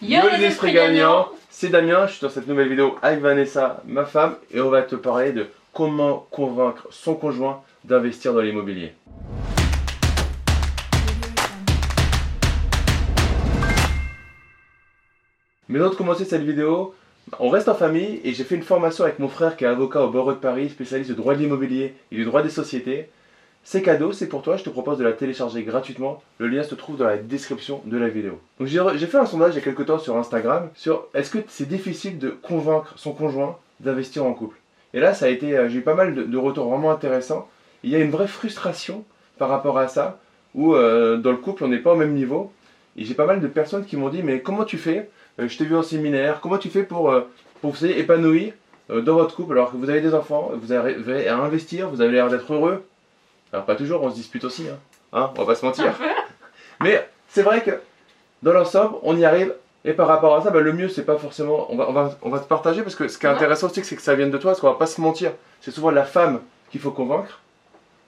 Yo, les esprits gagnants C'est Damien, je suis dans cette nouvelle vidéo avec Vanessa, ma femme, et on va te parler de comment convaincre son conjoint d'investir dans l'immobilier. Mais avant de commencer cette vidéo, on reste en famille et j'ai fait une formation avec mon frère qui est avocat au barreau de Paris, spécialiste de droit de l'immobilier et du droit des sociétés. C'est cadeau, c'est pour toi, je te propose de la télécharger gratuitement. Le lien se trouve dans la description de la vidéo. Donc j'ai fait un sondage il y a quelques temps sur Instagram sur est-ce que c'est difficile de convaincre son conjoint d'investir en couple. Et là, ça a été, euh, j'ai eu pas mal de, retours vraiment intéressants. Il y a une vraie frustration par rapport à ça, où euh, dans le couple on n'est pas au même niveau. Et j'ai pas mal de personnes qui m'ont dit mais comment tu fais? Euh, Je t'ai vu en séminaire, comment tu fais pour, pour vous épanouir dans votre couple alors que vous avez des enfants, vous avez à investir, vous avez l'air d'être heureux? Alors pas toujours, on se dispute aussi, hein. hein on va pas se mentir. Mais c'est vrai que dans l'ensemble, on y arrive. Et par rapport à ça, bah, le mieux, c'est pas forcément. On va, on, va, on va te partager parce que ce qui est intéressant aussi, c'est que ça vienne de toi, parce qu'on va pas se mentir. C'est souvent la femme qu'il faut convaincre.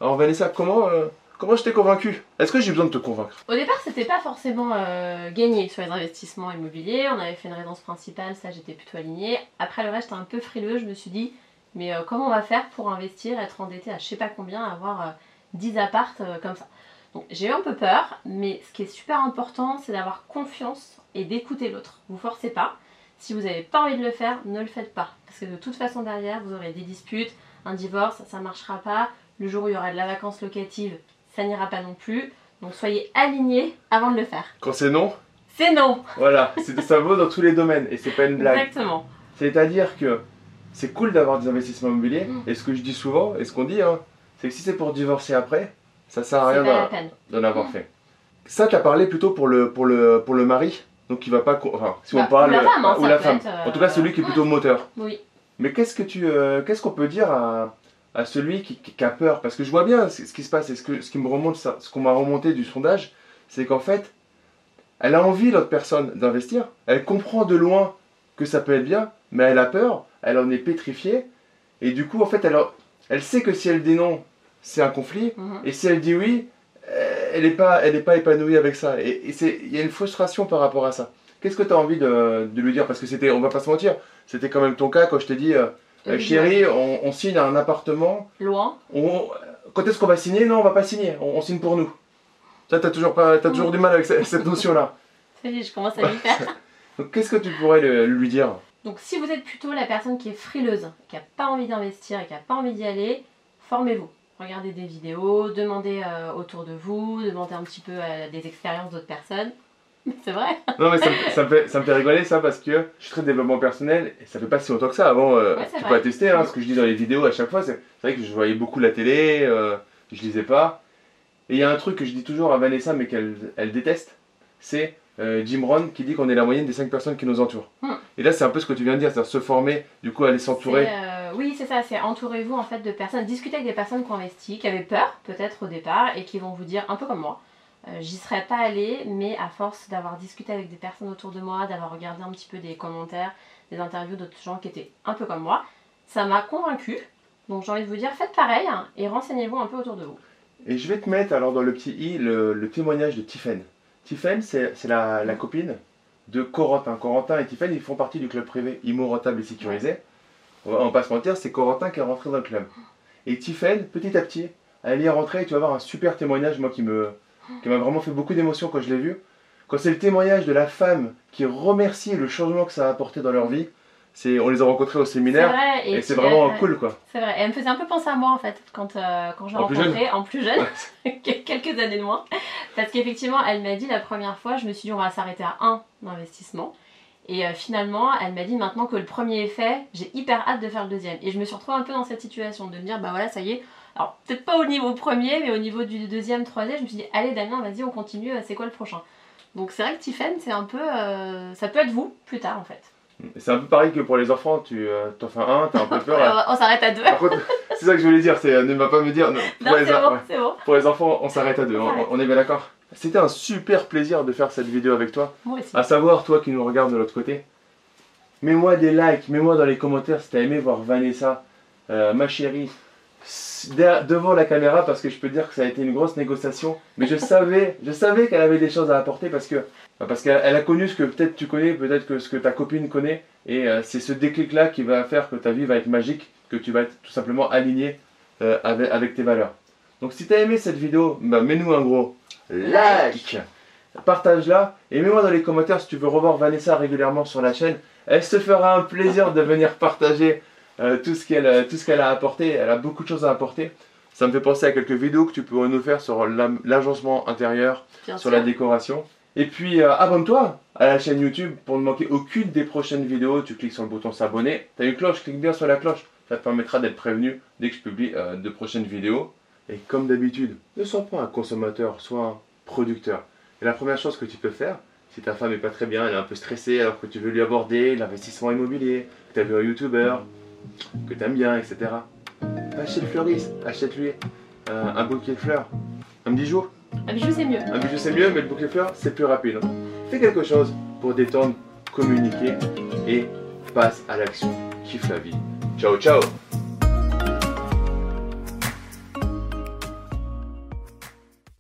Alors Vanessa, comment, euh, comment je t'ai convaincu? Est-ce que j'ai besoin de te convaincre? Au départ, c'était pas forcément euh, gagné sur les investissements immobiliers. On avait fait une résidence principale, ça j'étais plutôt alignée. Après le reste, j'étais un peu frileux. Je me suis dit, mais euh, comment on va faire pour investir, être endetté à je sais pas combien, avoir 10 appartes euh, comme ça. Donc j'ai eu un peu peur, mais ce qui est super important, c'est d'avoir confiance et d'écouter l'autre. Vous forcez pas. Si vous n'avez pas envie de le faire, ne le faites pas. Parce que de toute façon derrière, vous aurez des disputes, un divorce, ça ne marchera pas. Le jour où il y aura de la vacance locative, ça n'ira pas non plus. Donc soyez alignés avant de le faire. Quand c'est non C'est non Voilà, ça vaut dans tous les domaines et c'est pas une blague. Exactement. C'est-à-dire que c'est cool d'avoir des investissements immobiliers mm. et ce que je dis souvent et ce qu'on dit, hein, c'est que si c'est pour divorcer après, ça sert à rien d'en avoir fait. Ça, tu as parlé plutôt pour le, pour le, pour le mari, donc il va pas. Enfin, si on bah, parle. Ou la femme, hein, ou la femme. En tout cas, celui qui est plutôt moteur. Oui. Mais qu'est-ce que tu, euh, qu'est-ce qu'on peut dire à, à celui qui, qui, a peur? Parce que je vois bien ce, qui se passe et ce, que, ce qui me remonte, ce qu'on m'a remonté du sondage, c'est qu'en fait, elle a envie, l'autre personne, d'investir. Elle comprend de loin que ça peut être bien, mais elle a peur, elle en est pétrifiée. Et du coup, en fait, elle, elle sait que si elle dit non, c'est un conflit. Mhm. Et si elle dit oui, euh, elle n'est pas, elle pas épanouie avec ça. Et il y a une frustration par rapport à ça. Qu'est-ce que tu as envie de, lui dire? Parce que c'était, on va pas se mentir, c'était quand même ton cas quand je t'ai dit, euh, euh, chérie, on, signe un appartement. Loin. quand est-ce qu'on va signer? Non, on va pas signer, on, signe pour nous. Ça, tu as toujours, pas, as toujours du mal avec cette, notion-là. Ça y est, je commence à lui faire. Donc, qu'est-ce que tu pourrais lui dire? Donc, si vous êtes plutôt la personne qui est frileuse, qui n'a pas envie d'investir et qui n'a pas envie d'y aller, formez-vous regardez des vidéos, demandez euh, autour de vous, demandez un petit peu euh, des expériences d'autres personnes. C'est vrai. non mais ça, me, fait, ça me fait rigoler ça parce que je suis très développement personnel et ça fait pas si longtemps que ça. Avant, euh, tu peux attester hein, ce que je dis dans les vidéos à chaque fois. C'est vrai que je voyais beaucoup la télé, je lisais pas. Et il y a un truc que je dis toujours à Vanessa mais qu'elle elle déteste, c'est Jim Rohn qui dit qu'on est la moyenne des 5 personnes qui nous entourent. Hmm. Et là c'est un peu ce que tu viens de dire, c'est-à-dire se former, du coup aller s'entourer oui, c'est ça, c'est entourez-vous en fait de personnes, discutez avec des personnes qui ont investi, qui avaient peur peut-être au départ et qui vont vous dire un peu comme moi. Euh, j'y serais pas allée, mais à force d'avoir discuté avec des personnes autour de moi, d'avoir regardé un petit peu des commentaires, des interviews d'autres gens qui étaient un peu comme moi, ça m'a convaincue. Donc j'ai envie de vous dire, faites pareil hein, et renseignez-vous un peu autour de vous. Et je vais te mettre alors dans le petit i le, témoignage de Tiffen. Tiffen, c'est la, la, copine de Corentin. Corentin et Tiffen, ils font partie du club privé Rentable et Sécurisé on va pas se mentir, c'est Corentin qui est rentré dans le club. Et Tiffen, petit à petit, elle y est rentrée et tu vas avoir un super témoignage, moi qui me qui m'a vraiment fait beaucoup d'émotion quand je l'ai vu. Quand c'est le témoignage de la femme qui remercie le changement que ça a apporté dans leur vie, on les a rencontrés au séminaire et, c'est vraiment cool quoi. C'est vrai, et elle me faisait un peu penser à moi en fait quand, euh, quand je l'ai rencontrée en plus jeune, quelques années de moins. Parce qu'effectivement, elle m'a dit la première fois, je me suis dit on va s'arrêter à un investissement. Et euh, finalement, elle m'a dit maintenant que le premier est fait, j'ai hyper hâte de faire le deuxième. Et je me suis retrouvée un peu dans cette situation de me dire, bah voilà, ça y est. Alors, peut-être pas au niveau premier, mais au niveau du deuxième, troisième, je me suis dit, allez Damien, vas-y, on continue, euh, c'est quoi le prochain? Donc c'est vrai que Tiffen, c'est un peu. Euh, ça peut être vous plus tard en fait. C'est un peu pareil que pour les enfants, tu t'en fais un, t'as un peu peur. on s'arrête à deux. c'est ça que je voulais dire, c'est ne m'a pas me dire. Non, pour, les, bon, bon. pour les enfants, on s'arrête à deux, on est bien d'accord? C'était un super plaisir de faire cette vidéo avec toi. Moi aussi. À savoir, toi qui nous regardes de l'autre côté, mets-moi des likes, mets-moi dans les commentaires si t'as aimé voir Vanessa, euh, ma chérie, devant la caméra parce que je peux dire que ça a été une grosse négociation. Mais je savais, je savais qu'elle avait des choses à apporter parce que Parce qu'elle elle a connu ce que peut-être tu connais, peut-être que ce que ta copine connaît, et euh, c'est ce déclic-là qui va faire que ta vie va être magique, que tu vas être tout simplement aligné euh, avec, avec tes valeurs. Donc si tu as aimé cette vidéo, bah, mets-nous un gros like, partage-la, et mets-moi dans les commentaires si tu veux revoir Vanessa régulièrement sur la chaîne. Elle se fera un plaisir de venir partager euh, tout ce qu'elle a apporté. Elle a beaucoup de choses à apporter. Ça me fait penser à quelques vidéos que tu pourrais nous faire sur l'agencement intérieur, Bien sur sûr. la décoration. Et puis euh, abonne-toi à la chaîne YouTube pour ne manquer aucune des prochaines vidéos. Tu cliques sur le bouton s'abonner. Tu as une cloche, clique bien sur la cloche. Ça te permettra d'être prévenu dès que je publie euh, de prochaines vidéos. Et comme d'habitude, ne sois pas un consommateur, sois un producteur. Et la première chose que tu peux faire, si ta femme est pas très bien, elle est un peu stressée alors que tu veux lui aborder l'investissement immobilier, que tu as vu un youtubeur, que tu aimes bien, etc. Va chez le fleuriste, achète-lui euh, un bouquet de fleurs, un bijou? Un bijou, c'est mieux. Un bijou c'est mieux, mais le bouquet de fleurs c'est plus rapide. hein. Fais quelque chose pour détendre, communiquer et passe à l'action. Kiffe la vie. Ciao ciao